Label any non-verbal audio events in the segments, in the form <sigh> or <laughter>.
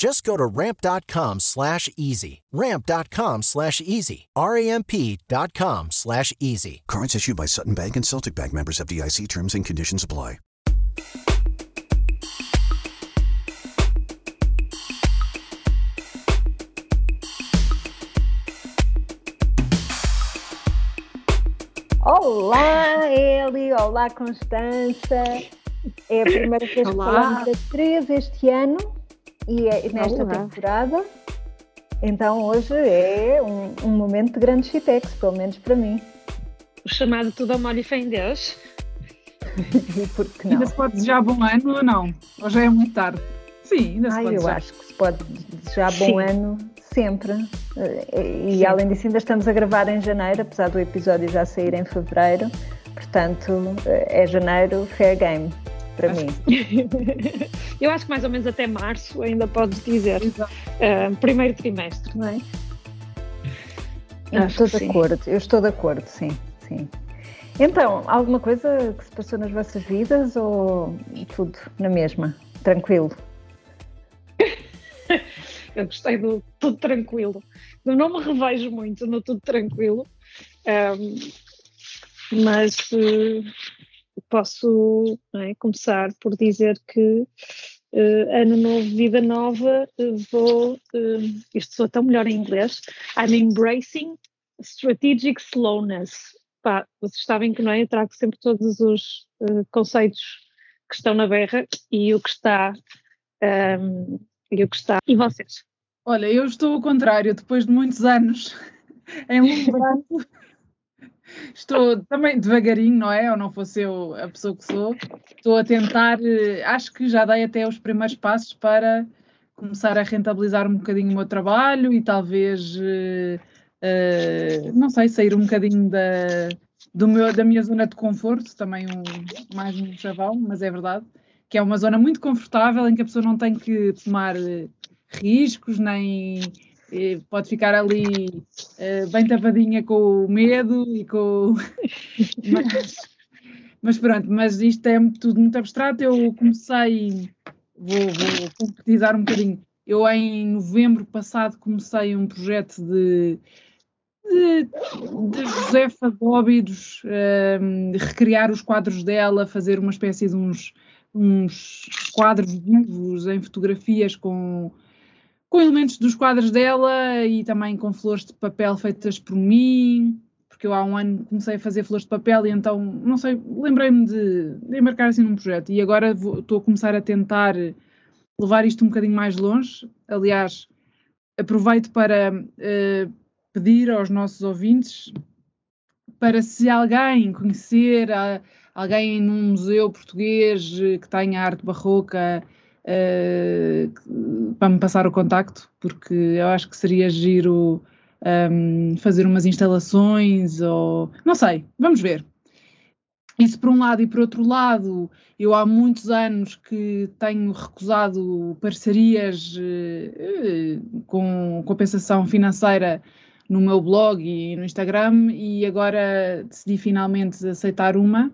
Just go to ramp.com slash easy. Ramp.com slash easy. R-A-M-P dot com slash easy. Cards issued by Sutton Bank and Celtic Bank members FDIC terms and conditions apply. Olá, Eli! Olá, Constança! É a primeira vez que falamos das três este ano e é nesta Olá. temporada. Então hoje é um, um momento de grande chitex, pelo menos para mim. O chamado Tudo Amor e Fé em Deus. E por que não? Ainda se pode desejar bom ano ou não? Ou já é muito tarde? Sim, ainda se Ai, pode eu acho que se pode desejar bom Sim. ano sempre. Eh, E Sim. além disso, ainda estamos a gravar em janeiro, apesar do episódio já sair em fevereiro. Portanto, eh, é janeiro fair game para Acho mim. <laughs> Eu acho que mais ou menos até março ainda podes dizer. Ah, primeiro trimestre, não é? Eu Acho estou que de sim. acordo, eu estou de acordo, sim, sim. Então, alguma coisa que se passou nas vossas vidas ou tudo na mesma? Tranquilo? <laughs> Eu gostei do tudo tranquilo. Eu não me revejo muito no tudo tranquilo, ahm, mas eh, posso é, começar por dizer que eh, ano novo, vida nova, eh, vou. eh, isto soa tão melhor em inglês. I'm embracing strategic slowness. Pá, vocês sabem que não é? Eu trago sempre todos os eh, conceitos que estão na berra e o que está. ahm, e o que está. E vocês? Olha, eu estou ao contrário, depois de muitos anos <laughs> em Lumbrando, estou também devagarinho, não é? Ou não fosse eu a pessoa que sou, estou a tentar, eh, acho que já dei até os primeiros passos para começar a rentabilizar um bocadinho o meu trabalho e talvez, eh, não sei, sair um bocadinho da, do meu, da minha zona de conforto, também um, mais um chavão, mas é verdade, que é uma zona muito confortável em que a pessoa não tem que tomar riscos, nem eh, pode ficar ali eh, bem tapadinha com o medo e com. <laughs> mas, mas pronto, mas isto é tudo muito abstrato. Eu comecei, vou, vou concretizar um bocadinho. Eu em novembro passado comecei um projeto de, de, de Josefa Góbidos, ehm, recriar os quadros dela, fazer uma espécie de uns, uns quadros vivos em fotografias com, com elementos dos quadros dela e também com flores de papel feitas por mim, porque eu há um ano comecei a fazer flores de papel e então, não sei, lembrei-me de, de embarcar assim num projeto e agora estou a começar a tentar levar isto um bocadinho mais longe. Aliás, aproveito para eh, pedir aos nossos ouvintes para se alguém conhecer a- alguém num museu português eh, que tenha arte barroca eh, para me passar o contacto, porque eu acho que seria giro ehm, fazer umas instalações ou não sei, vamos ver. Isso por um lado, e por outro lado, eu há muitos anos que tenho recusado parcerias eh, com compensação financeira no meu blog e no Instagram, e agora decidi finalmente aceitar uma.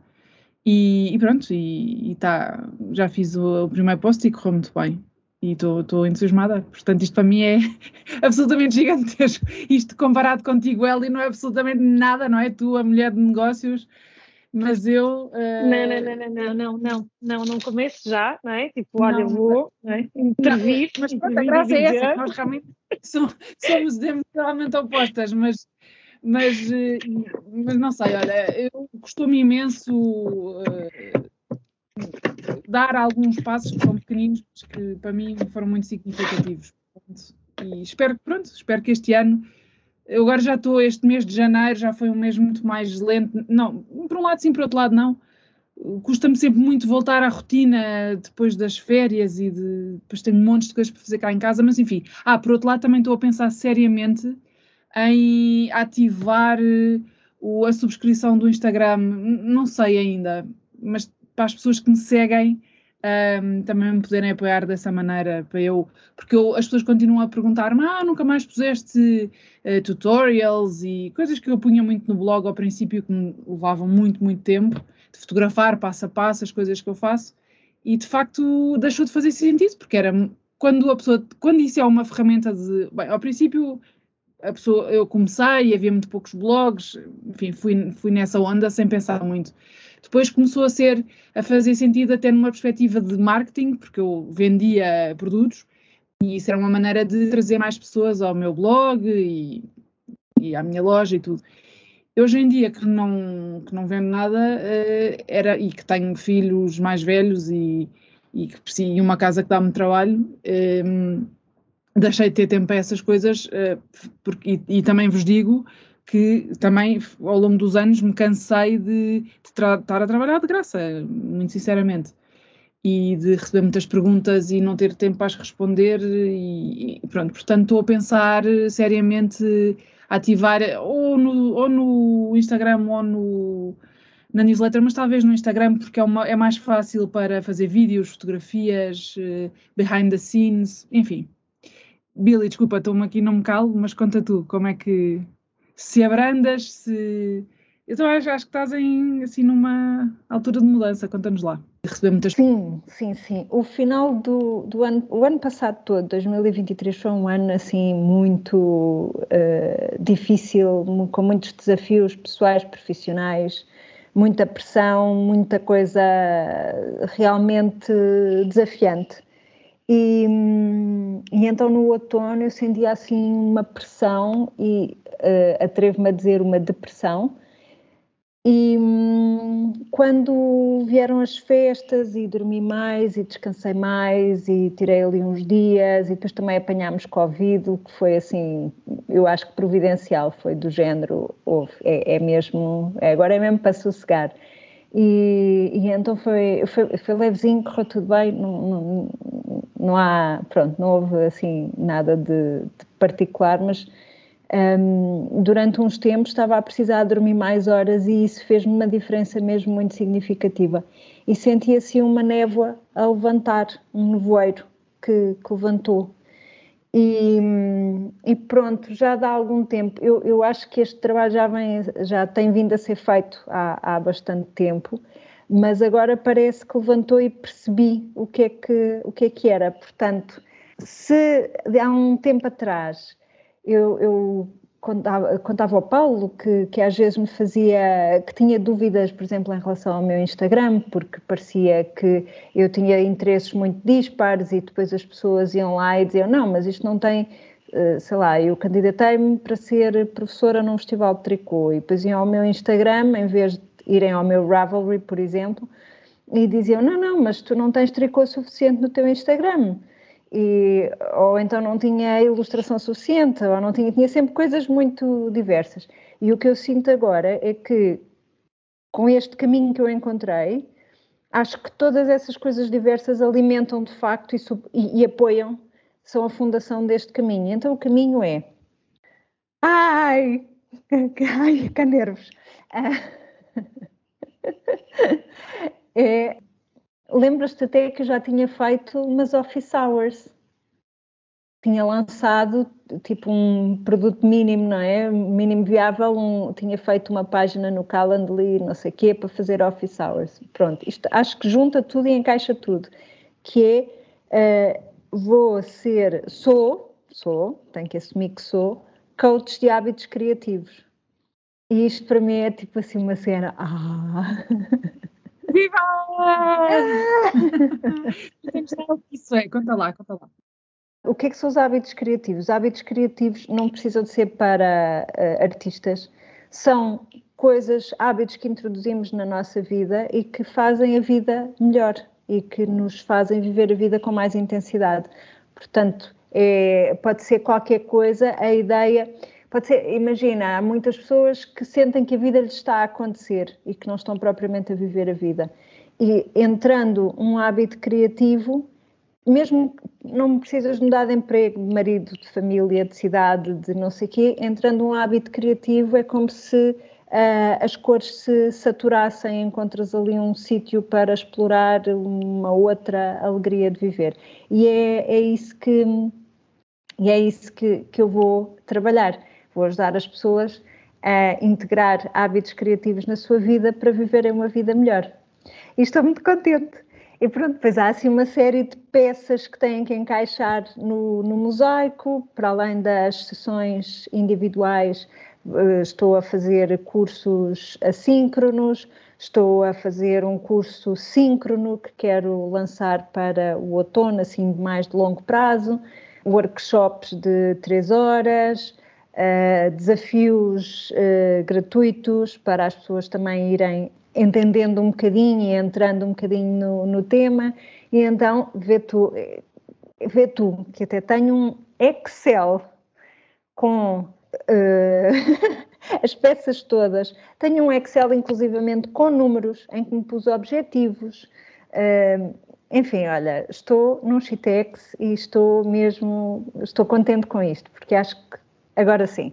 E, e pronto, e, e tá, já fiz o, o primeiro post e correu muito bem e estou entusiasmada. Portanto, isto para mim é <laughs> absolutamente gigantesco. Isto comparado contigo, Eli, não é absolutamente nada, não é? Tu, a mulher de negócios, mas eu. Uh... Não, não, não, não, não, não, não, não começo já, não é? Tipo, olha, eu vou é? <laughs> intervir. Mas pronto, a graça é essa, nós realmente <laughs> somos, somos diametralmente opostas, mas. Mas, mas não sei, olha, eu costumo imenso uh, dar alguns passos que são pequeninos, que para mim foram muito significativos. E espero, pronto, espero que este ano, eu agora já estou, este mês de janeiro já foi um mês muito mais lento, não, por um lado sim, por outro lado não, custa-me sempre muito voltar à rotina depois das férias e de, depois tenho montes de coisas para fazer cá em casa, mas enfim, ah, por outro lado também estou a pensar seriamente em ativar eh, a subscrição do Instagram, não sei ainda, mas para as pessoas que me seguem um, também me poderem apoiar dessa maneira, para eu, porque eu, as pessoas continuam a perguntar-me, ah, nunca mais puseste uh, tutorials e coisas que eu punha muito no blog ao princípio que me levavam muito, muito tempo, de fotografar passo a passo as coisas que eu faço, e de facto deixou de fazer sentido, porque era quando a pessoa, quando isso é uma ferramenta de, bem, ao princípio a pessoa, eu comecei e havia muito poucos blogs, enfim, fui, fui nessa onda sem pensar muito. Depois começou a ser, a fazer sentido até numa perspectiva de marketing, porque eu vendia produtos e isso era uma maneira de trazer mais pessoas ao meu blog e, e à minha loja e tudo. Hoje em dia que não, que não vendo nada uh, era, e que tenho filhos mais velhos e, e, que, e uma casa que dá-me trabalho, uh, deixei de ter tempo para essas coisas uh, porque, e, e, também vos digo que também ao longo dos anos me cansei de, de estar a trabalhar de graça, muito sinceramente, e de receber muitas perguntas e não ter tempo para as responder e, e pronto, portanto estou a pensar seriamente ativar ou no, ou no Instagram ou no, na newsletter, mas talvez no Instagram porque é, uma, é mais fácil para fazer vídeos, fotografias, behind the scenes, enfim. Billy, desculpa, estou-me aqui, não me calo, mas conta tu, como é que, se abrandas, se. Eu acho, acho que estás em, assim, numa altura de mudança, conta-nos lá. Receber muitas... Sim, sim, sim. O final do, do ano, o ano passado todo, 2023, foi um ano assim muito uh, difícil, com muitos desafios pessoais, profissionais, muita pressão, muita coisa realmente desafiante. E, e, então no outono eu sentia assim uma pressão e uh, atrevo-me a dizer uma depressão. E um, quando vieram as festas e dormi mais e descansei mais e tirei ali uns dias e depois também apanhámos Covid, o que foi assim, eu acho que providencial, foi do género, houve, é, é mesmo, é, agora é mesmo para sossegar. E, e então foi, foi, foi levezinho, correu tudo bem, não, não, não há, pronto, não houve assim nada de, de particular, mas um, durante uns tempos estava a precisar dormir mais horas e isso fez-me uma diferença mesmo muito significativa. E sentia-se uma névoa a levantar, um nevoeiro que, que levantou. E, e, pronto, já dá algum tempo. Eu, eu acho que este trabalho já, vem, já tem vindo a ser feito há, há bastante tempo, mas agora parece que levantou e percebi o que é que, o que, é que era. Portanto, se há um tempo atrás eu, eu contava, contava ao Paulo que, que às vezes me fazia, que tinha dúvidas, por exemplo, em relação ao meu Instagram, porque parecia que eu tinha interesses muito dispares e depois as pessoas iam lá e diziam, não, mas isto não tem, eh, sei lá, eu candidatei-me para ser professora num festival de tricô. E depois iam ao meu Instagram, em vez de irem ao meu Ravelry, por exemplo, e diziam, não, não, mas tu não tens tricô suficiente no teu Instagram e, ou então não tinha ilustração suficiente, ou não tinha, tinha sempre coisas muito diversas. E o que eu sinto agora é que, com este caminho que eu encontrei, acho que todas essas coisas diversas alimentam de facto e, e, e apoiam, são a fundação deste caminho. Então o caminho é. Ai! <laughs> Ai, que nervos! <laughs> É Lembras-te até que eu já tinha feito umas office hours. tinha lançado tipo um produto mínimo, não é? Mínimo viável, um, tinha feito uma página no Calendly, não sei o quê, para fazer office hours. Pronto, isto acho que junta tudo e encaixa tudo, que é, uh, vou ser, sou, sou, tenho que assumir que sou, coach de hábitos criativos. E isto para mim é tipo assim uma cena, ah... <laughs> Viva! <laughs> Isso é, conta lá, conta lá. O que é que são os hábitos criativos? Os hábitos criativos não precisam de ser para uh, artistas, são coisas, hábitos que introduzimos na nossa vida e que fazem a vida melhor e que nos fazem viver a vida com mais intensidade. Portanto, é, pode ser qualquer coisa, a ideia. Pode ser, imagina, há muitas pessoas que sentem que a vida lhes está a acontecer e que não estão propriamente a viver a vida. E entrando um hábito criativo, mesmo não precisas mudar de emprego, de marido, de família, de cidade, de não sei o quê, entrando um hábito criativo é como se uh, as cores se saturassem, encontras ali um sítio para explorar uma outra alegria de viver. E é, é isso que e é isso que, que eu vou trabalhar. Vou ajudar as pessoas a integrar hábitos criativos na sua vida para viverem uma vida melhor. E estou muito contente e pronto, depois há assim uma série de peças que têm que encaixar no, no mosaico, para além das sessões individuais, eh, estou a fazer cursos assíncronos, estou a fazer um curso síncrono que quero lançar para o outono, assim, mais de longo prazo, workshops de três horas, uh, desafios uh, gratuitos para as pessoas também irem entendendo um bocadinho e entrando um bocadinho no, no tema, e então vê tu, vê tu que até tenho um Excel com uh, <laughs> as peças todas, tenho um Excel inclusivamente com números em que me pus objetivos. Uh, enfim, olha, estou num Chitex e estou mesmo, estou contente com isto, porque acho que agora sim,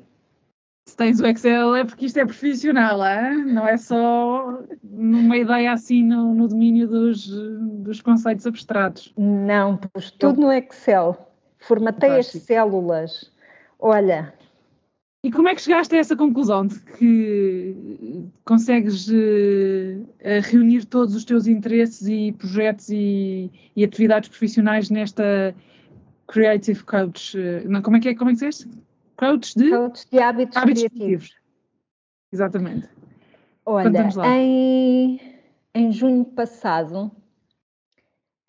se tens o Excel é porque isto é profissional, hein? não é só uma ideia assim no, no domínio dos, dos conceitos abstratos. Não, pus tudo no Excel, formatei Fantástico. as células. Olha. E como é que chegaste a essa conclusão de que consegues uh, reunir todos os teus interesses e projetos e, e atividades profissionais nesta Creative Coach? Não, como é que é? Como é que disseste? Coach de, Coach de hábitos, hábitos criativos. Exatamente. Olha, em, em junho passado,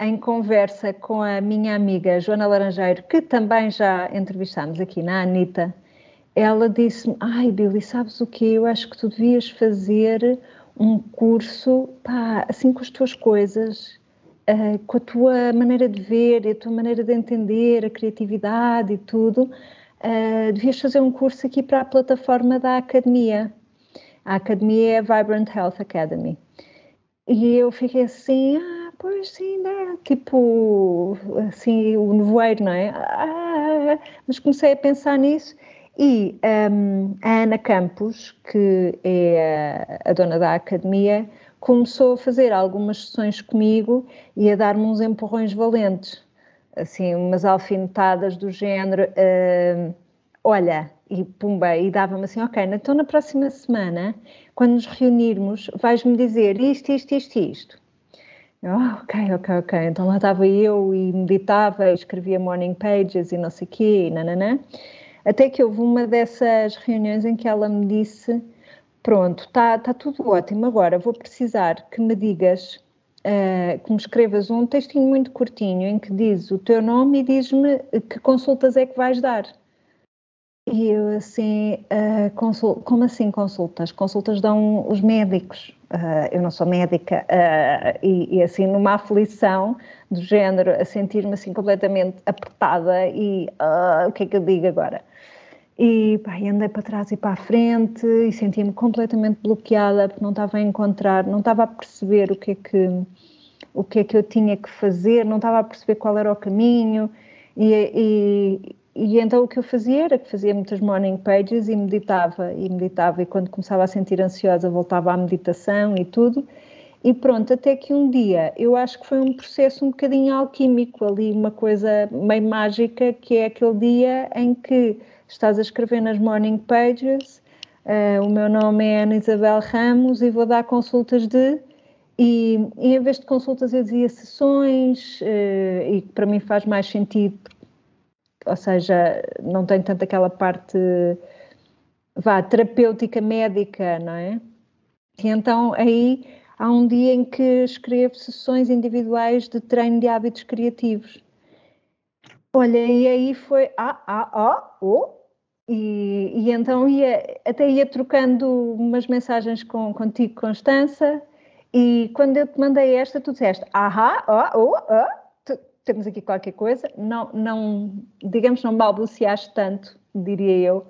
em conversa com a minha amiga Joana Laranjeiro, que também já entrevistámos aqui na Anitta, ela disse-me: Ai, Billy, sabes o que? Eu acho que tu devias fazer um curso, pá, assim com as tuas coisas, uh, com a tua maneira de ver, a tua maneira de entender, a criatividade e tudo uh, devias fazer um curso aqui para a plataforma da academia. A academia é a Vibrant Health Academy. E eu fiquei assim, ah, pois sim, né? tipo, assim, o nevoeiro, não é? Ah, mas comecei a pensar nisso e um, a Ana Campos, que é a, a dona da academia, começou a fazer algumas sessões comigo e a dar-me uns empurrões valentes assim, umas alfinetadas do género, uh, olha, e pumba, e dava-me assim, ok, então na próxima semana, quando nos reunirmos, vais-me dizer isto, isto, isto, isto. Oh, ok, ok, ok. Então lá estava eu e meditava, e escrevia morning pages e não sei o quê, e nananã. Até que houve uma dessas reuniões em que ela me disse: Pronto, está tá tudo ótimo, agora vou precisar que me digas que me escrevas um textinho muito curtinho em que diz o teu nome e diz-me que consultas é que vais dar. E eu assim, uh, consul... como assim consultas? Consultas dão os médicos. Uh, eu não sou médica uh, e, e, assim numa aflição do género, a sentir-me assim completamente apertada e o que é que eu digo agora? E pá, andei para trás e para a frente e sentia-me completamente bloqueada porque não estava a encontrar, não estava a perceber o que é que o que é que eu tinha que fazer, não estava a perceber qual era o caminho. E, e, e então o que eu fazia era que fazia muitas morning pages e meditava e meditava. E quando começava a sentir ansiosa voltava à meditação e tudo E pronto, até que um dia, eu acho que foi um processo um bocadinho alquímico ali, uma coisa meio mágica, que é aquele dia em que estás a escrever nas morning pages, uh, o meu nome é Ana Isabel Ramos e vou dar consultas de... E, e em vez de consultas eu dizia sessões, uh, e para mim faz mais sentido, ou seja, não tem tanto aquela parte, vá, terapêutica médica, não é? E então aí há um dia em que escrevo sessões individuais de treino de hábitos criativos. Olha, e aí foi ah, ah, ah, oh, e, e então ia, até ia trocando umas mensagens com, contigo, Constança, e quando eu te mandei esta, tu disseste, ahá, oh, oh, oh, temos aqui qualquer coisa, não, não, digamos, não balbuciaste tanto, diria eu.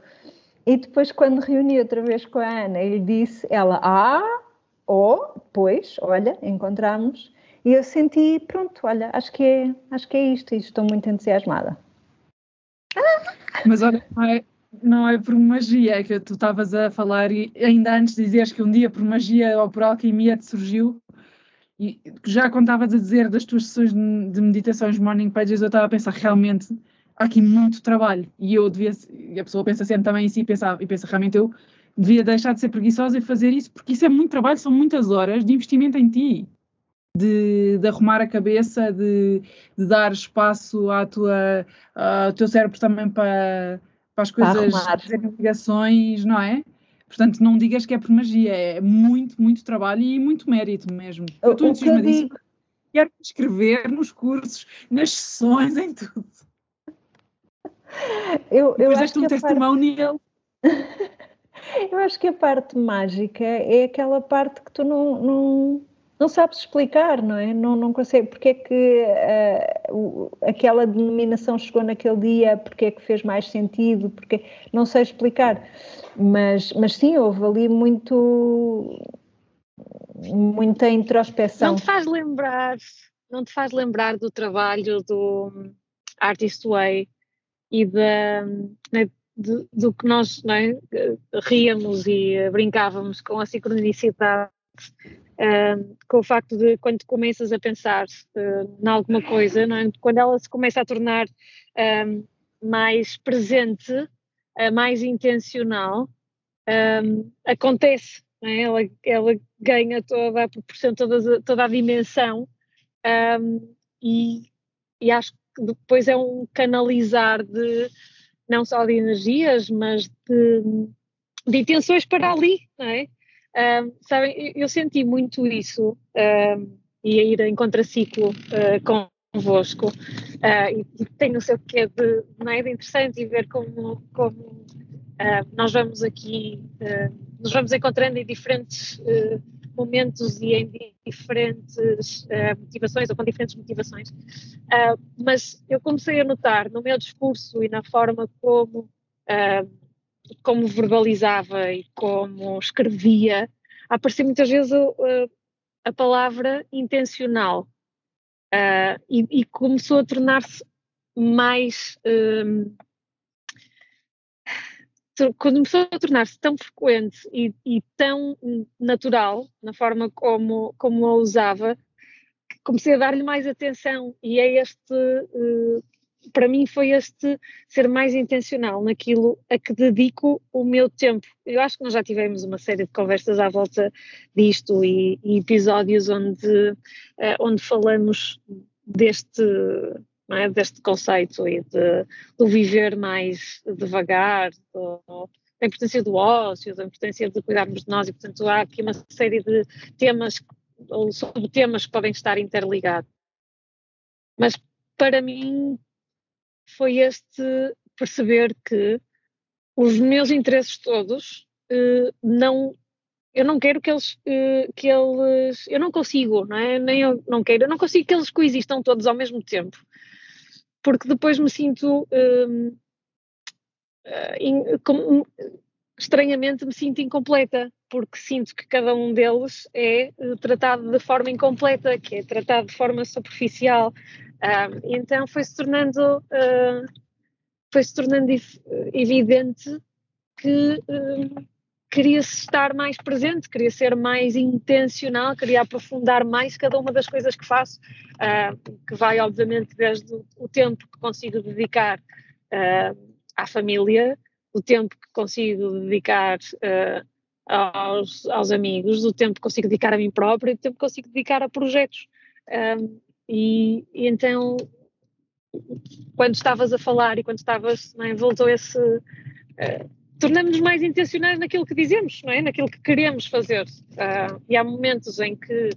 E depois, quando reuni outra vez com a Ana, ele disse, ela, ah, ou, pois, olha, encontramos. E eu senti, pronto, olha, acho que é, acho que é isto e estou muito entusiasmada. Mas olha, não é, não é por magia que tu estavas a falar e ainda antes dizeres que um dia por magia ou por alquimia te surgiu, e já estavas a dizer das tuas sessões de meditações morning pages, eu estava a pensar realmente há aqui muito trabalho e eu devia, e a pessoa pensa sempre também em si e pensa, e pensa realmente eu devia deixar de ser preguiçosa e fazer isso, porque isso é muito trabalho, são muitas horas de investimento em ti, de, de arrumar a cabeça, de, de, dar espaço à tua, ao teu cérebro também para, para as coisas fazerem ligações, não é? Portanto, não digas que é por magia, é muito, muito trabalho e muito mérito mesmo. Eu estou entusiasmadíssima. Quero escrever nos cursos, nas sessões, em tudo. Eu, eu Depois deste um testemunho parte... Eu acho que a parte mágica é aquela parte que tu não, não, não sabes explicar, não é? Não, não consegue. Porque é que uh, aquela denominação chegou naquele dia, porque é que fez mais sentido, porque não sei explicar. Mas, mas sim, houve ali muito muita introspeção. Não te faz lembrar, não te faz lembrar do trabalho do Artist Way e da, do, do que nós é? ríamos e brincávamos com a sincronicidade, uh, com o facto de quando começas a pensar uh, em alguma coisa, é? quando ela se começa a tornar uh, mais presente, uh, mais intencional, acontece, é? ela, ela, ganha toda a proporção, toda, toda a dimensão e, e acho que depois é um canalizar de não só de energias, mas de, de intenções para ali, não é? Um, sabem, eu senti muito isso um, e a ir em contraciclo uh, convosco uh, e tem o seu quê de, não é, de interessante e ver como, como uh, nós vamos aqui, uh, nos vamos encontrando em diferentes momentos e em diferentes uh, motivações ou com diferentes motivações. Uh, mas eu comecei a notar no meu discurso e na forma como, uh, como verbalizava e como escrevia, a aparecer muitas vezes a palavra intencional. E, e, começou a tornar-se mais começou a tornar-se tão frequente e, e, tão natural na forma como, como a usava, que comecei a dar-lhe mais atenção e é este, uh, para mim foi este ser mais intencional naquilo a que dedico o meu tempo. Eu acho que nós já tivemos uma série de conversas à volta disto e, e episódios onde, uh, onde falamos deste é? deste conceito e de, do viver mais devagar, do, da importância do ócio, da importância de cuidarmos de nós, e portanto há aqui uma série de temas ou subtemas que podem estar interligados. Mas para mim foi este perceber que os meus interesses todos eh, não eu não quero que eles, eh, que eles eu não consigo, não é? Nem eu não quero, eu não consigo que eles coexistam todos ao mesmo tempo porque depois me sinto um, eh, com, estranhamente me sinto incompleta, porque sinto que cada um deles é eh, tratado de forma incompleta, que é tratado de forma superficial. Um, então foi-se tornando, uh, foi -se tornando evidente que, uh, queria estar mais presente, queria ser mais intencional, queria aprofundar mais cada uma das coisas que faço, uh, que vai obviamente desde o tempo que consigo dedicar uh, à família, o tempo que consigo dedicar uh, aos, aos, amigos, o tempo que consigo dedicar a mim própria, o tempo que consigo dedicar a projetos. E, e, então, quando estavas a falar e quando estavas, né, voltou esse tornamos-nos mais intencionais naquilo que dizemos, não é? Naquilo que queremos fazer. Uh, e há momentos em que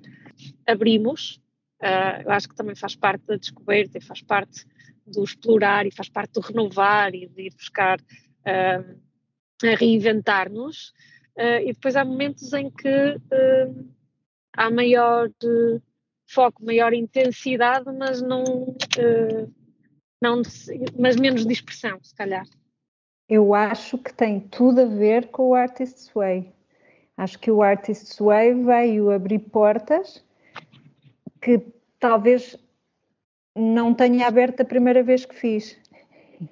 abrimos, uh, eu acho que também faz parte da descoberta e faz parte do explorar e faz parte do renovar e de ir buscar uh, a reinventar-nos. e depois há momentos em que há maior foco, maior intensidade, mas não, não mas menos dispersão, se calhar eu acho que tem tudo a ver com o Artist's Way. Acho que o Artist's Way veio abrir portas que talvez não tenha aberto a primeira vez que fiz. <laughs>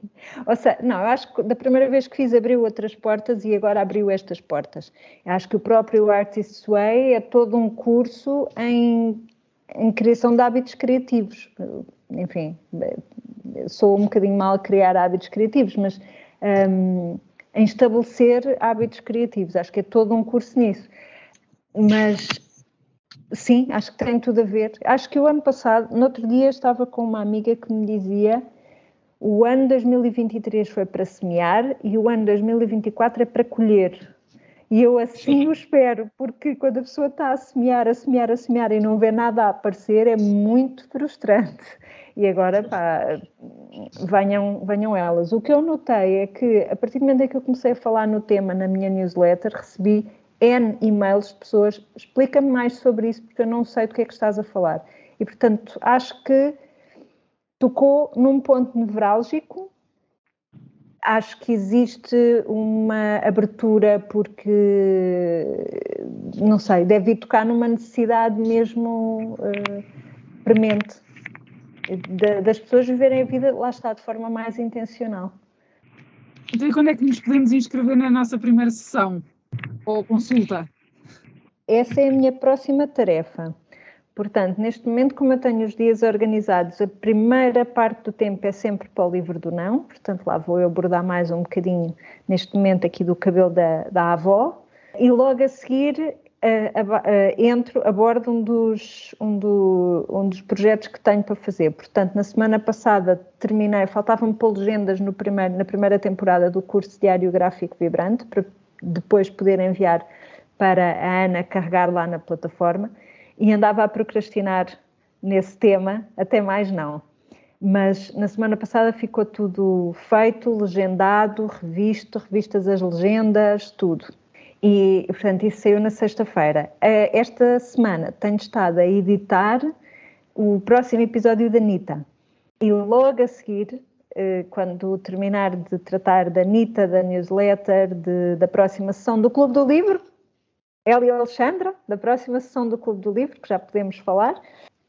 Ou seja, não, eu acho que da primeira vez que fiz abriu outras portas e agora abriu estas portas. Eu acho que o próprio Artist's Way é todo um curso em, em criação de hábitos criativos. Enfim, sou um bocadinho mal a criar hábitos criativos, mas um, em estabelecer hábitos criativos. Acho que é todo um curso nisso. Mas sim, acho que tem tudo a ver. Acho que o ano passado, no outro dia, estava com uma amiga que me dizia o ano 2023 foi para semear e o ano 2024 é para colher. E eu assim o espero, porque quando a pessoa está a semear, a semear, a semear e não vê nada a aparecer, é muito frustrante e agora pá, venham, venham elas. O que eu notei é que a partir do momento em que eu comecei a falar no tema na minha newsletter, recebi N e-mails de pessoas, explica-me mais sobre isso porque eu não sei do que é que estás a falar. E portanto, acho que tocou num ponto nevrálgico. Acho que existe uma abertura porque, não sei, deve tocar numa necessidade mesmo uh, premente de, das pessoas viverem a vida, lá está, de forma mais intencional. Então, e quando é que nos podemos inscrever na nossa primeira sessão ou consulta? Essa é a minha próxima tarefa. Portanto, neste momento, como eu tenho os dias organizados, a primeira parte do tempo é sempre para o livro do não, portanto, lá vou eu abordar mais um bocadinho, neste momento, aqui do cabelo da, da avó, e logo a seguir entro, abordo um dos, um, do, um dos projetos que tenho para fazer. Portanto, na semana passada terminei, faltavam-me pôr legendas no primeiro, na primeira temporada do curso Diário Gráfico Vibrante, para depois poder enviar para a Ana carregar lá na plataforma, e andava a procrastinar nesse tema, até mais não. Mas na semana passada ficou tudo feito, legendado, revisto, revistas as legendas, tudo. E, portanto, isso saiu na sexta-feira. Eh, esta semana tenho estado a editar o próximo episódio da Anitta. E logo a seguir, eh, quando terminar de tratar da Anitta, da newsletter, de, da próxima sessão do Clube do Livro, ela e Alexandra, da próxima sessão do Clube do Livro, que já podemos falar,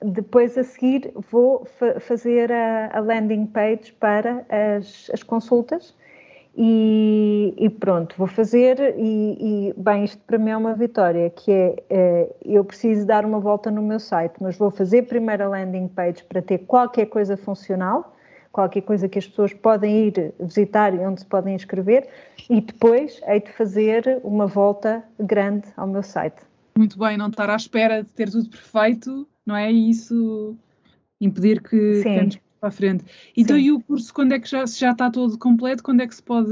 depois a seguir vou fa fazer a, a, landing page para as, as consultas e, e, pronto, vou fazer e, e, bem, isto para mim é uma vitória, que é, é, eu preciso dar uma volta no meu site, mas vou fazer primeiro a landing page para ter qualquer coisa funcional, qualquer coisa que as pessoas podem ir visitar e onde se podem inscrever, e depois hei de fazer uma volta grande ao meu site. Muito bem, não estar à espera de ter tudo perfeito, não é? E isso impedir que Sim para a frente. Então, Sim. e o curso, quando é que já, já está todo completo? Quando é que se pode.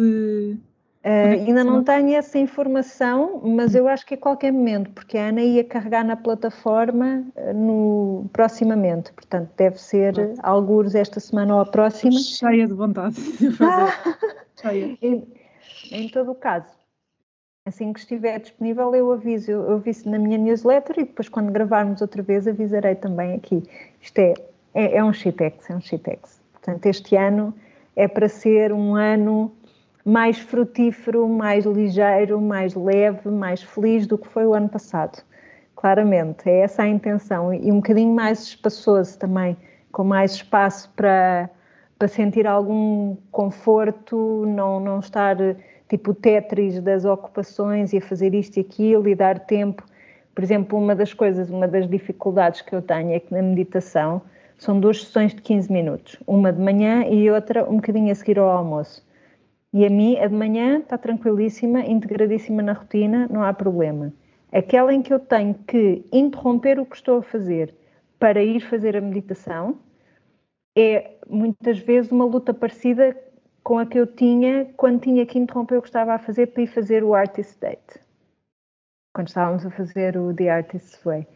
Uh, ainda não tenho essa informação, mas eu acho que a qualquer momento, porque a Ana ia carregar na plataforma eh, no, proximamente, portanto deve ser ah. alguns esta semana ou a próxima. Cheia de vontade de fazer. <laughs> Cheia. Em, em todo o caso, assim que estiver disponível eu aviso, eu, eu aviso na minha newsletter e depois quando gravarmos outra vez avisarei também aqui. Isto é é, é um Shitex, é um Shitex. Portanto, este ano é para ser um ano mais frutífero, mais ligeiro, mais leve, mais feliz do que foi o ano passado. Claramente, é essa a intenção. E um bocadinho mais espaçoso também, com mais espaço para, para sentir algum conforto, não, não estar tipo Tetris das ocupações e a fazer isto e aquilo e dar tempo. Por exemplo, uma das coisas, uma das dificuldades que eu tenho é que na meditação são duas sessões de 15 minutos, uma de manhã e outra um bocadinho a seguir ao almoço. E a mim, a de manhã está tranquilíssima, integradíssima na rotina, não há problema. Aquela em que eu tenho que interromper o que estou a fazer para ir fazer a meditação é muitas vezes uma luta parecida com a que eu tinha quando tinha que interromper o que estava a fazer para ir fazer o Artist Date. Quando estávamos a fazer o The Artist's Way.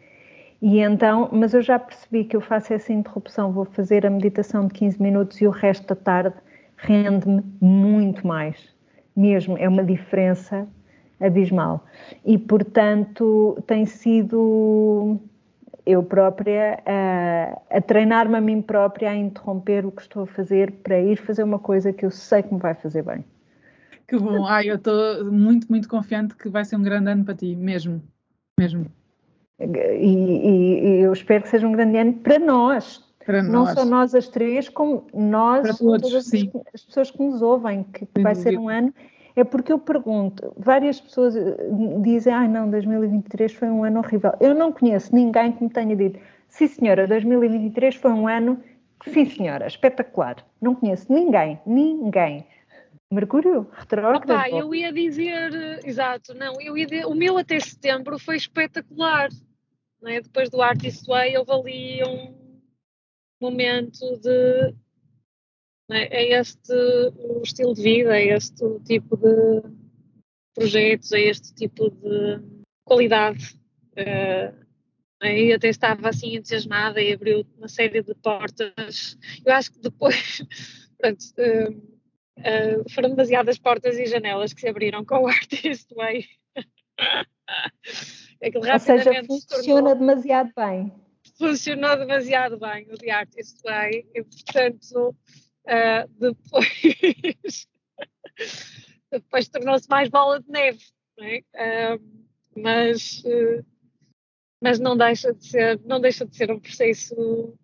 E então, mas eu já percebi que eu faço essa interrupção, vou fazer a meditação de 15 minutos e o resto da tarde rende-me muito mais. Mesmo, é uma diferença abismal. E, portanto, tem sido eu própria a, a treinar-me a mim própria a interromper o que estou a fazer para ir fazer uma coisa que eu sei que me vai fazer bem. Que bom, ai, eu estou muito, muito confiante que vai ser um grande ano para ti, mesmo, mesmo. E, e, e eu espero que seja um grande ano para nós, para não nós. só nós as três, como nós, para todos, todas sim. as pessoas que nos ouvem, que vai ser um ano. É porque eu pergunto, várias pessoas eh, dizem, ai ah, não, 2023 foi um ano horrível. Eu não conheço ninguém que me tenha dito, sim senhora, 2023 foi um ano, sim senhora, espetacular. Não conheço ninguém, ninguém. Mercúrio, retrógrado. Opa, eu ia dizer, eh, exato, não, eu ia dizer, o meu até setembro foi espetacular. É? Depois do Artist Way houve ali um momento de é, é este o estilo de vida, é este o tipo de projetos, é este tipo de qualidade. Uh, e até estava assim entusiasmada e abriu uma série de portas. Eu acho que depois, <laughs> pronto, uh, uh, foram demasiadas portas e janelas que se abriram com o Artist Way. <laughs> Ou seja, funciona tornou, demasiado bem. Funcionou demasiado bem o The Artist Way e, portanto, uh, depois, <laughs> depois tornou-se mais bola de neve, não é? uh, mas, uh, mas não deixa de ser não deixa de ser um processo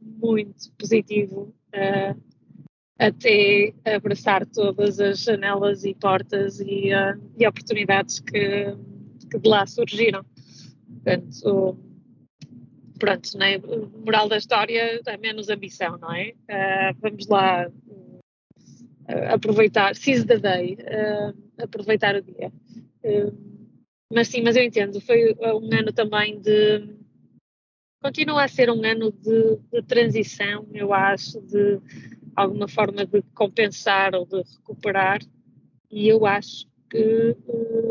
muito positivo até abraçar todas as janelas e portas e, e oportunidades que, que de lá surgiram. Portanto, pronto, né? moral da história é menos ambição, não é? Uh, vamos lá uh, aproveitar, seize the day, uh, aproveitar o dia. mas sim, mas eu entendo, foi um ano também de. Continua a ser um ano de, de transição, eu acho, de alguma forma de compensar ou de recuperar, e eu acho que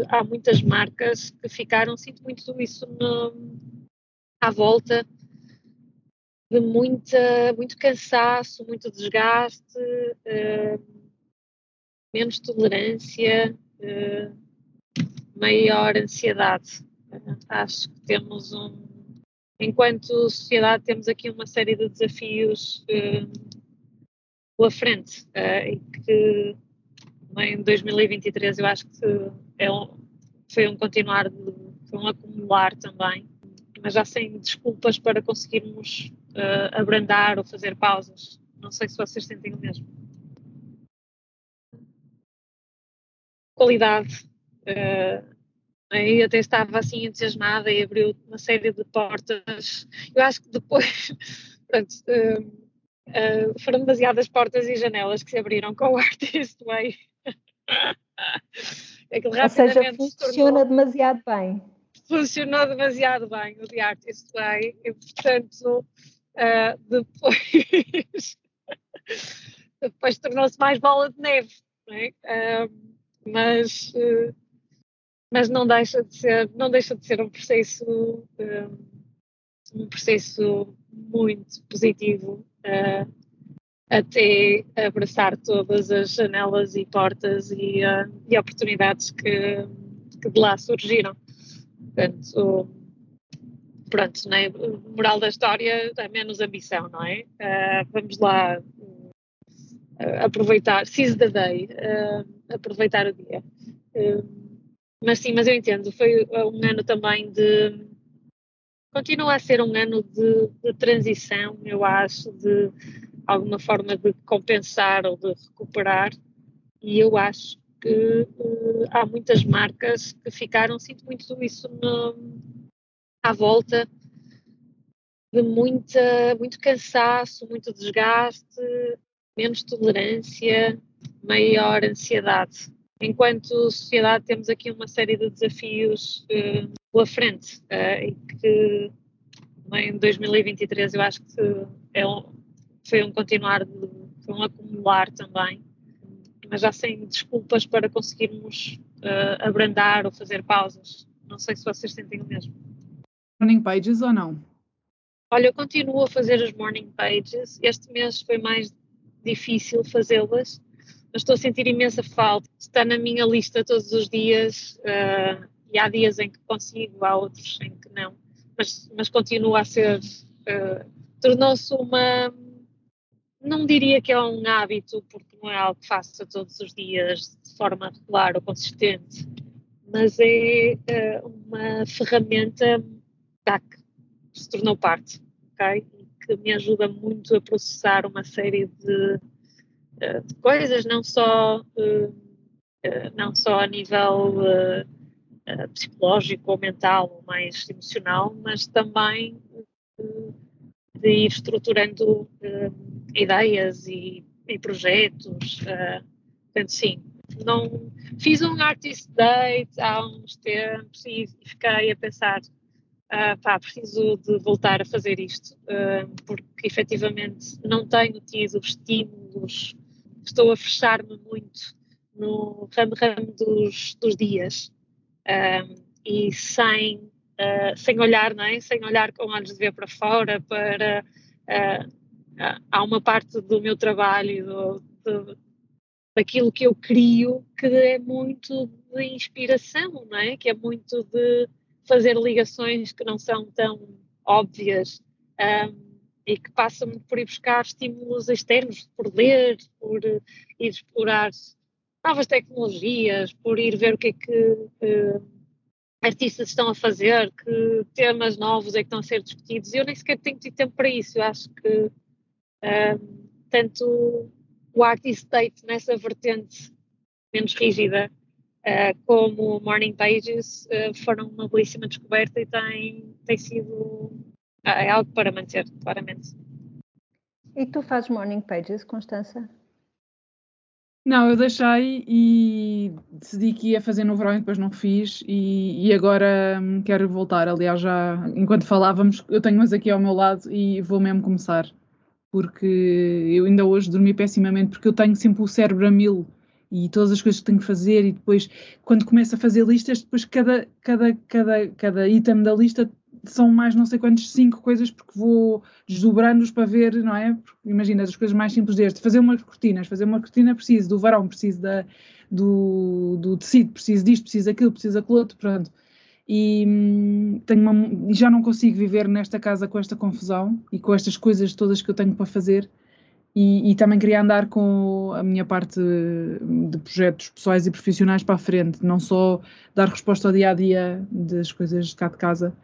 há muitas marcas que ficaram, sinto muito isso no, à volta de muita, muito cansaço, muito desgaste, uh, menos tolerância, uh, maior ansiedade. Uh, acho que temos um. Enquanto sociedade, temos aqui uma série de desafios pela frente e que em 2023 eu acho que é um, foi um continuar, de, foi um acumular também mas já sem desculpas para conseguirmos uh, abrandar ou fazer pausas. Não sei se vocês sentem o mesmo. Qualidade. Uh, aí até estava assim entusiasmada e abriu uma série de portas. Eu acho que depois, <laughs> pronto, uh, uh, foram demasiadas portas e janelas que se abriram com o <laughs> Artist Way. <laughs> Ou seja, funciona demasiado bem funcionou demasiado bem o The Artist Way e, portanto, uh, depois, <laughs> depois tornou-se mais bola de neve, não é? Uh, mas, uh, mas não deixa de ser, não deixa de ser um processo, um processo muito positivo até abraçar todas as janelas e portas e, e oportunidades que, que de lá surgiram. Portanto, pronto, né? moral da história é menos ambição, não é? Uh, vamos lá uh, aproveitar, seize the day, uh, aproveitar o dia. mas sim, mas eu entendo, foi um ano também de. Continua a ser um ano de, de transição, eu acho, de alguma forma de compensar ou de recuperar, e eu acho que uh, há muitas marcas que ficaram, sinto muito isso no, à volta de muita, muito cansaço, muito desgaste, menos tolerância, maior ansiedade. Enquanto sociedade temos aqui uma série de desafios uh, pela frente uh, e que em 2023 eu acho que é um, foi um continuar, de, foi um acumular também, mas já sem desculpas para conseguirmos uh, abrandar ou fazer pausas. Não sei se vocês sentem o mesmo. Morning pages ou não? Olha, eu continuo a fazer as morning pages. Este mês foi mais difícil fazê-las, mas estou a sentir imensa falta. Está na minha lista todos os dias uh, e há dias em que consigo, há outros em que não. Mas, mas continua a ser. Uh, Tornou-se uma. Não diria que é um hábito, porque não é algo que faça todos os dias de forma regular ou consistente, mas é uh, uma ferramenta que se tornou parte, ok? E que me ajuda muito a processar uma série de, eh, de coisas, não só, uh, não só a nível uh, psicológico ou mental ou mais emocional, mas também de ir estruturando ideias e, e projetos. portanto, sim, não, fiz um artist date há uns tempos e, e fiquei a pensar uh, pá, preciso de voltar a fazer isto, uh, porque efetivamente não tenho tido estímulos, estou a fechar-me muito no ramo-ramo dos, dos dias e sem, uh, sem olhar, não é? sem olhar com olhos de ver para fora, para há uma parte do meu trabalho, do, do, daquilo que eu crio, que é muito de inspiração, não é? Que é muito de fazer ligações que não são tão óbvias um, e que passam por ir buscar estímulos externos, por ler, por ir explorar novas tecnologias, por ir ver o que é que uh, artistas estão a fazer, que temas novos é que estão a ser discutidos. Eu nem sequer tenho tido tempo para isso. Eu acho que um, tanto o artist state nessa vertente menos rígida uh, como Morning Pages uh, foram uma belíssima descoberta e tem, tem sido uh, é algo para manter, claramente. E tu fazes Morning Pages, Constança? Não, eu deixei e decidi que ia fazer no verão e depois não fiz e, e agora hum, quero voltar. Aliás, já enquanto falávamos, eu tenho umas aqui ao meu lado e vou mesmo começar. Porque eu ainda hoje dormi pessimamente porque eu tenho sempre o cérebro a mil e todas as coisas que tenho que fazer e depois quando começo a fazer listas, depois cada, cada, cada, cada item da lista são mais não sei quantos, cinco coisas porque vou desdobrando-os para ver, não é? Porque, imagina, as coisas mais simples deste, fazer umas cortinas, fazer uma cortina preciso do varão, preciso da, do, do tecido, preciso disto, preciso daquilo, preciso daquilo outro, pronto. E, hum, tenho uma, já não consigo viver nesta casa com esta confusão e com estas coisas todas que eu tenho para fazer e, e, também queria andar com a minha parte de projetos pessoais e profissionais para a frente, não só dar resposta ao dia a dia das coisas de cá de casa.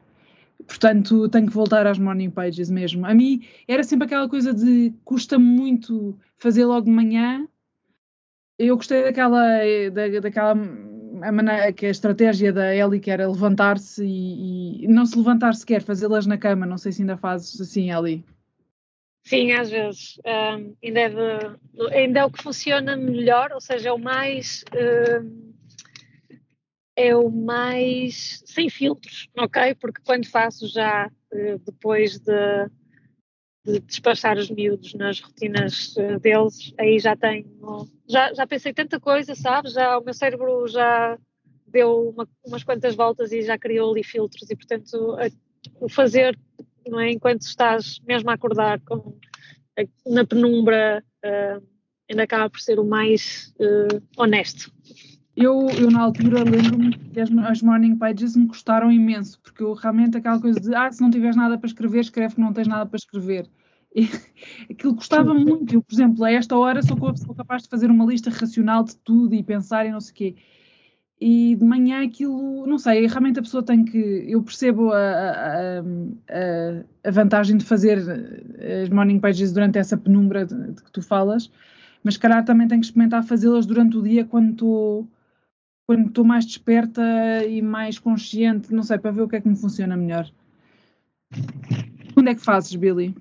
Portanto, tenho que voltar às morning pages mesmo. A mim era sempre aquela coisa de custa muito fazer logo de manhã. Eu gostei daquela, da, daquela a, maneira, que a estratégia da Ellie que era levantar-se e, e, não se levantar sequer, fazê-las na cama. Não sei se ainda fazes assim, Ellie. Sim, às vezes. Um, ainda, é de, ainda é o que funciona melhor, ou seja, é o mais. É o mais sem filtros, ok? Porque quando faço já uh, depois de, de, despachar os miúdos nas rotinas uh, deles, aí já tenho. Já, já pensei tanta coisa, sabes? Já, o meu cérebro já deu uma, umas quantas voltas e já criou ali filtros, e portanto, a, o fazer não é? Enquanto estás mesmo a acordar com, na penumbra, uh, ainda acaba por ser o mais uh, honesto. Eu, eu, na altura, lembro-me que as, as, morning pages me custaram imenso, porque eu realmente aquela coisa de, ah, se não tiveres nada para escrever, escreve que não tens nada para escrever. <laughs> Aquilo custava muito. Eu, por exemplo, a esta hora sou, capaz de fazer uma lista racional de tudo e pensar e não sei o quê e de manhã aquilo, não sei, realmente a pessoa tem que. Eu percebo a, a, a, a vantagem de fazer as morning pages durante essa penumbra de, de, que tu falas, mas calhar também tenho que experimentar fazê-las durante o dia quando estou quando estou mais desperta e mais consciente, não sei, para ver o que é que me funciona melhor. Quando é que fazes, Billy?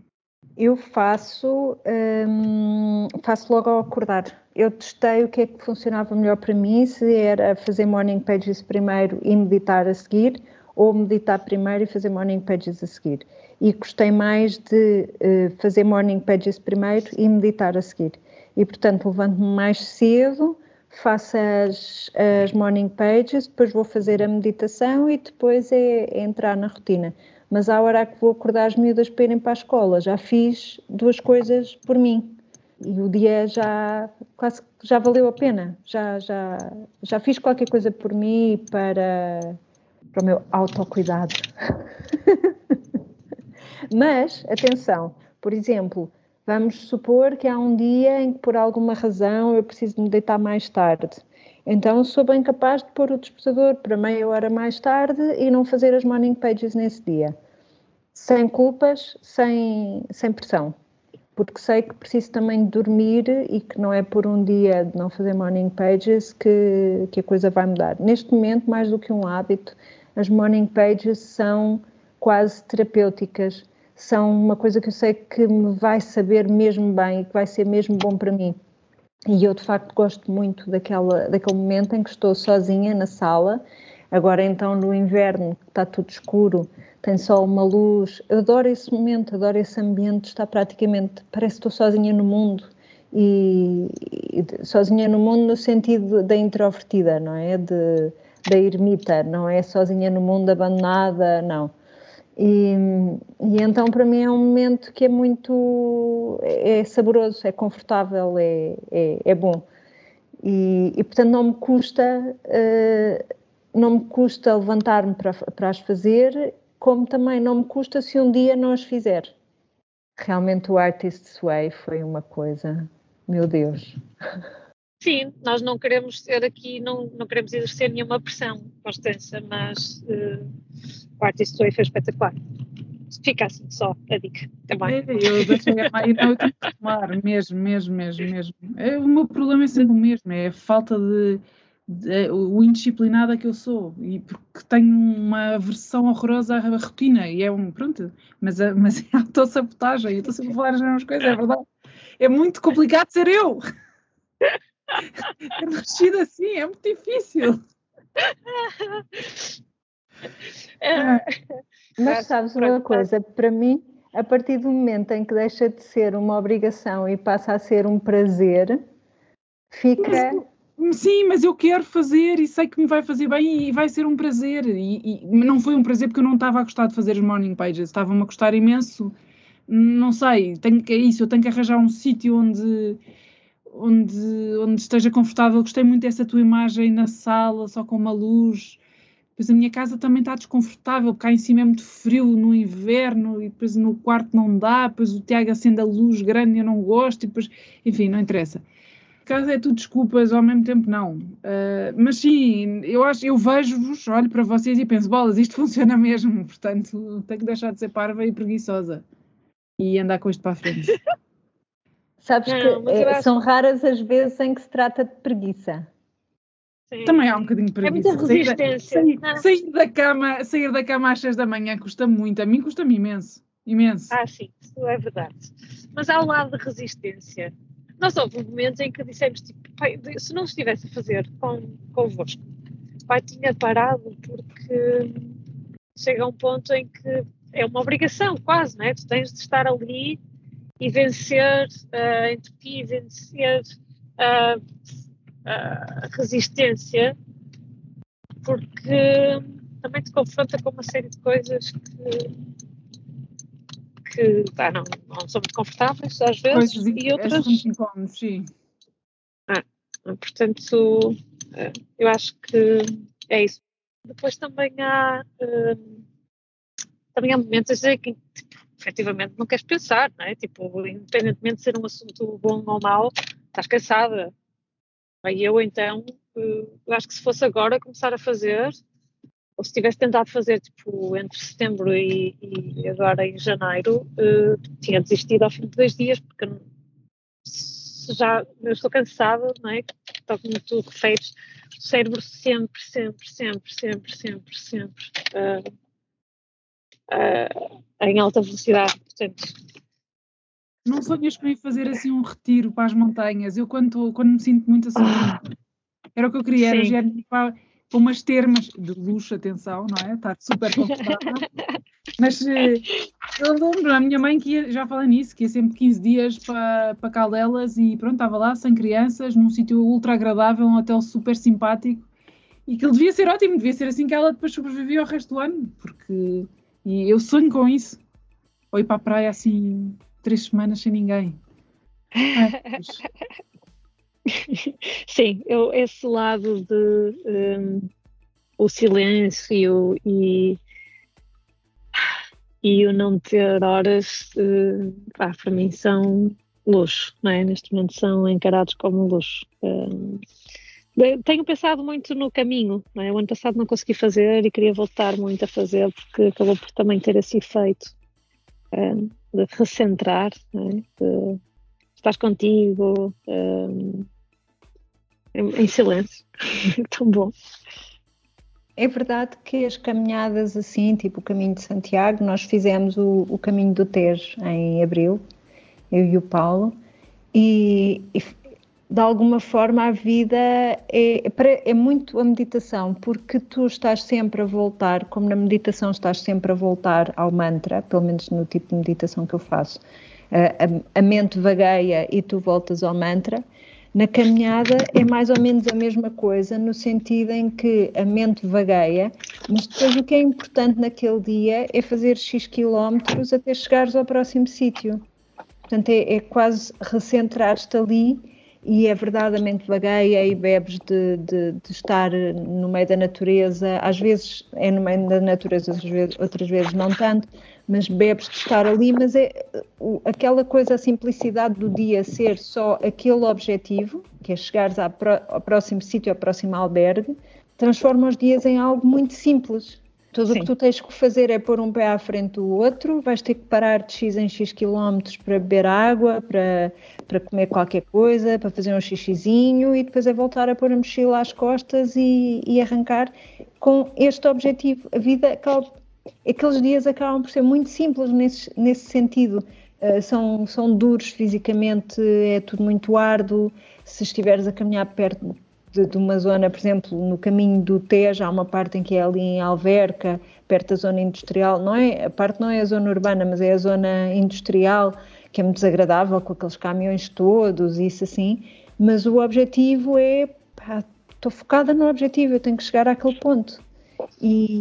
Eu faço, hum, faço logo ao acordar. Eu testei o que é que funcionava melhor para mim, se era fazer morning pages primeiro e meditar a seguir, ou meditar primeiro e fazer morning pages a seguir. E gostei mais de uh, fazer morning pages primeiro e meditar a seguir. E portanto levanto-me mais cedo, faço as, as morning pages, depois vou fazer a meditação e depois é, é entrar na rotina. Mas à hora que vou acordar as miúdas para irem para a escola, já fiz duas coisas por mim. E o dia já quase já valeu a pena. Já, já, já fiz qualquer coisa por mim para, para o meu autocuidado. <laughs> Mas, atenção, por exemplo, Vamos supor que há um dia em que, por alguma razão, eu preciso me deitar mais tarde. Então, sou bem capaz de pôr o despertador para meia hora mais tarde e não fazer as morning pages nesse dia. Sem culpas, sem, sem pressão. Porque sei que preciso também dormir e que não é por um dia de não fazer morning pages que, que a coisa vai mudar. Neste momento, mais do que um hábito, as morning pages são quase terapêuticas são uma coisa que eu sei que me vai saber mesmo bem e que vai ser mesmo bom para mim. E eu, de facto, gosto muito daquela, daquele momento em que estou sozinha na sala. Agora, então, no inverno, está tudo escuro, tem só uma luz. Eu adoro esse momento, adoro esse ambiente. Está praticamente, parece que estou sozinha no mundo. E, e sozinha no mundo no sentido da introvertida, não é? De, da ermita, não é sozinha no mundo abandonada, não e, e, então para mim é um momento que é muito é, é saboroso, é confortável, é, é, é bom. E, e, portanto não me custa uh, não me custa levantar-me para, para as fazer, como também não me custa se um dia não as fizer. Realmente o Artist's Way foi uma coisa, meu Deus. Sim, nós não queremos ter aqui, não, não queremos exercer nenhuma pressão, Constança, mas uh, o Artist Way foi espetacular. Fica assim só a dica também. É, eu deixei a não, eu tenho que tomar mesmo, mesmo, mesmo, mesmo. É, o meu problema é sempre o mesmo, é a falta de, de, o indisciplinada que eu sou e porque tenho uma aversão horrorosa à rotina e é um, pronto, mas, é, mas <laughs> é autossabotagem, eu estou sempre a falar as mesmas coisas, é verdade. É muito complicado ser eu. <laughs> Nascido assim é muito difícil. <laughs> É. Mas sabes uma coisa, para mim, a partir do momento em que deixa de ser uma obrigação e passa a ser um prazer, fica. Mas, sim, mas eu quero fazer e sei que me vai fazer bem e vai ser um prazer. E, e não foi um prazer porque eu não estava a gostar de fazer as morning pages, estava-me a gostar imenso. Não sei, tenho que, é isso, eu tenho que arranjar um sítio onde onde, onde esteja confortável. Gostei muito dessa tua imagem na sala, só com uma luz. Depois a minha casa também está desconfortável, cá em cima é muito frio no inverno e depois no quarto não dá, depois o Tiago acende a luz grande e eu não gosto, e depois, enfim, não interessa. Casa é tudo desculpas, ao mesmo tempo não. Uh, mas sim, eu acho, eu vejo-vos, olho para vocês e penso, bolas, isto <laughs> funciona mesmo, portanto tenho que deixar de ser parva e preguiçosa e andar com isto para a frente. <laughs> Sabes não, que é, são raras as vezes em que se trata de preguiça. Sim. Também há um bocadinho preguiça. É muita resistência. Sair, sair, sair, da cama, sair da cama às 6 da manhã custa muito. A mim custa-me imenso. Imenso. Ah, sim, isso é verdade. Mas há o lado de resistência. Nós houve um momento em que dissemos, tipo, pai, se não estivesse a fazer com, convosco, pai tinha parado porque chega a um ponto em que é uma obrigação quase, não é? Tu tens de estar ali e vencer uh, entre ti, vencer uh, a resistência, porque também te confronta com uma série de coisas que, que ah, não, não são muito confortáveis às vezes pois, e outras. Incómodos, sim. Ah, portanto, eh, eu acho que é isso. Depois também há, uh, também há momentos em que tipo, efetivamente não queres pensar, não é? Tipo, independentemente de ser um assunto bom ou mau, estás cansada. E eu então, eh, eu acho que se fosse agora começar a fazer, ou se tivesse tentado fazer tipo entre setembro e, e agora em janeiro, uh, tinha desistido ao fim de dois dias, porque já eu estou cansada, não é? Tal como tu referes, o cérebro sempre, sempre, sempre, sempre, sempre, sempre uh, uh, em alta velocidade. Portanto, não sonhas com ir fazer assim um retiro para as montanhas? Eu quando, quando me sinto muito assim, era o que eu queria, era já para, para umas termas de luxo, atenção, não é? Estar super confortável. Mas eh, eu lembro, a minha mãe que ia, já fala nisso, que ia sempre 15 dias para, para Caldelas e pronto, estava lá sem crianças, num sítio ultra agradável, um hotel super simpático e que ele devia ser ótimo, devia ser assim que ela depois sobrevivia o resto do ano, porque e eu sonho com isso. Ou ir para a praia assim três semanas sem ninguém. <laughs> Sim, eu, esse lado de um, o silêncio e, e o não ter horas, uh, pá, para mim são luxo, não é? Neste momento são encarados como luxo. Um, tenho pensado muito no caminho, não é? O ano passado não consegui fazer e queria voltar muito a fazer porque acabou por também ter esse efeito um, de <laughs> recentrar, não é? de estar contigo um, em, em silêncio. <laughs> Tão bom. É verdade que as caminhadas assim, tipo o caminho de Santiago, nós fizemos o, o caminho do Tejo em abril, eu e o Paulo, e, e de alguma forma a vida é, é, muito a meditação, porque tu estás sempre a voltar, como na meditação estás sempre a voltar ao mantra, pelo menos no tipo de meditação que eu faço, a, a mente vagueia e tu voltas ao mantra. Na caminhada é mais ou menos a mesma coisa, no sentido em que a mente vagueia, mas depois o que é importante naquele dia é fazer X quilómetros até chegares ao próximo sítio. Portanto, é, é quase recentrar-te ali e é verdadeiramente vagueia e bebes de, de, de, estar no meio da natureza, às vezes é no meio da natureza, outras vezes, outras vezes não tanto, mas bebes de estar ali, mas é aquela coisa, a simplicidade do dia ser só aquele objetivo, que é chegares ao, ao próximo sítio, ao próximo albergue, transforma os dias em algo muito simples. Tudo o que tu tens que fazer é pôr um pé à frente do outro, vais ter que parar de X em X quilómetros para beber água, para, para comer qualquer coisa, para fazer um xixizinho e depois é voltar a pôr a mochila às costas e, e arrancar com este objetivo. A vida aqueles dias acabam por ser muito simples nesse, nesse sentido. Uh, são, são duros fisicamente, é tudo muito árduo. Se estiveres a caminhar perto de, de, uma zona, por exemplo, no caminho do Tejo, há uma parte em que é ali em Alverca, perto da zona industrial, não é? A parte não é a zona urbana, mas é a zona industrial, que é muito desagradável com aqueles caminhões todos, isso assim. Mas o objetivo é, estou focada no objetivo, eu tenho que chegar àquele ponto. E,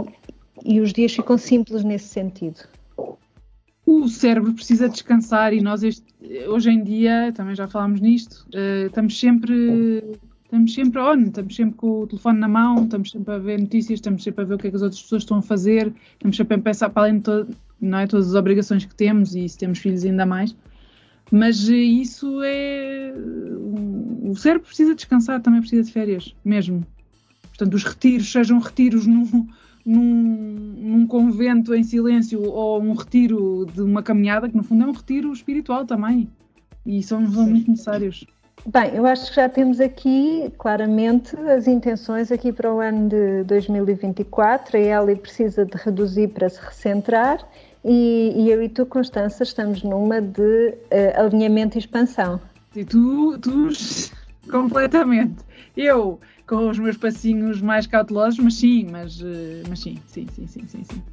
e os dias ficam simples nesse sentido. O cérebro precisa descansar e nós este, hoje em dia, também já falámos nisto, uh, estamos sempre estamos sempre on, estamos sempre com o telefone na mão, estamos sempre a ver notícias, estamos sempre a ver o que é que as outras pessoas estão a fazer, estamos sempre a pensar para além de todo, não é, todas as obrigações que temos e se temos filhos ainda mais. Mas isso é. O cérebro precisa descansar, também precisa de férias, mesmo. Portanto, os retiros, sejam retiros no, num, num, convento em silêncio ou um retiro de uma caminhada, que no fundo é um retiro espiritual também. E são, são muito necessários. Bem, eu acho que já temos aqui claramente as intenções aqui para o ano de 2024. A Eli precisa de reduzir para se recentrar e, e eu e tu, Constança, estamos numa de uh, alinhamento e expansão. E tu, tu <laughs> completamente. Eu com os meus passinhos mais cautelosos, mas sim, mas, eh, mas sim, sim, sim, sim, sim, sim.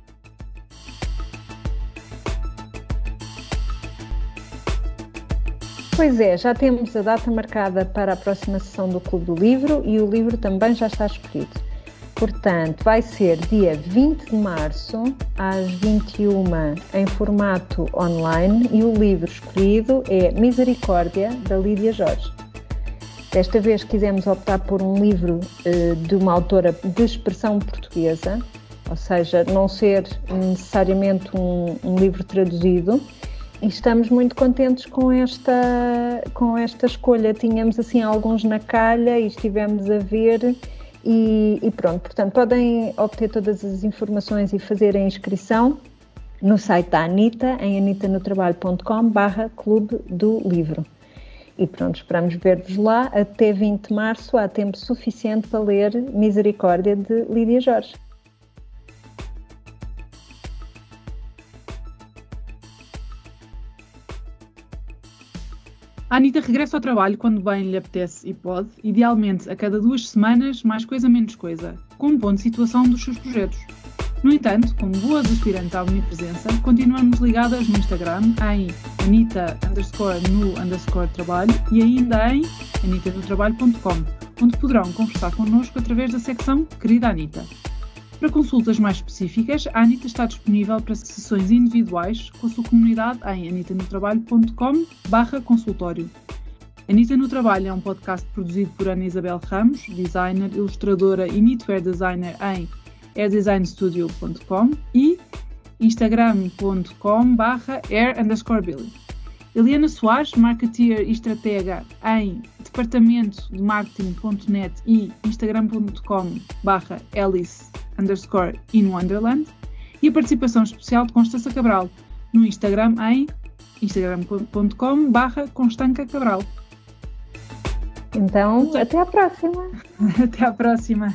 Pois é, já temos a data marcada para a próxima sessão do Clube do Livro e o livro também já está escolhido. Portanto, vai ser dia 20 de março, às 21 em formato online, e o livro escolhido é Misericórdia, da Lídia Jorge. Desta vez quisemos optar por um livro uh, de uma autora de expressão portuguesa, ou seja, não ser necessariamente um, um livro traduzido. E estamos muito contentes com esta, com esta escolha. Tínhamos assim alguns na calha e estivemos a ver e, e, pronto, portanto, podem obter todas as informações e fazer a inscrição no site da Anitta, em anitanotrabalho.com barra Clube do Livro. E pronto, esperamos ver-vos lá. Até 20 de março há tempo suficiente para ler Misericórdia de Lídia Jorge. A Anitta regressa ao trabalho quando bem lhe apetece e pode, idealmente a cada duas semanas, mais coisa menos coisa, com um ponto de situação dos seus projetos. No entanto, como boas aspirantes à omnipresença, continuamos ligadas no Instagram em Anita underscore no underscore trabalho e ainda em anitanotrabalho.com, onde poderão conversar connosco através da secção Querida Anita. Para consultas mais específicas, a Anita está disponível para sessões individuais com a sua comunidade em anitanotrabalho.com barra consultório. Anita no Trabalho é um podcast produzido por Ana Isabel Ramos, designer, ilustradora e knitwear designer em airdesignstudio.com e instagram.com barra air Eliana Soares, marketeer e estratega em departamento de marketing.net e instagram.com barra alice underscore in Wonderland e a participação especial de Constança Cabral no Instagram em instagram.com barra Constanca Cabral. Então, até à próxima. <laughs> até à próxima.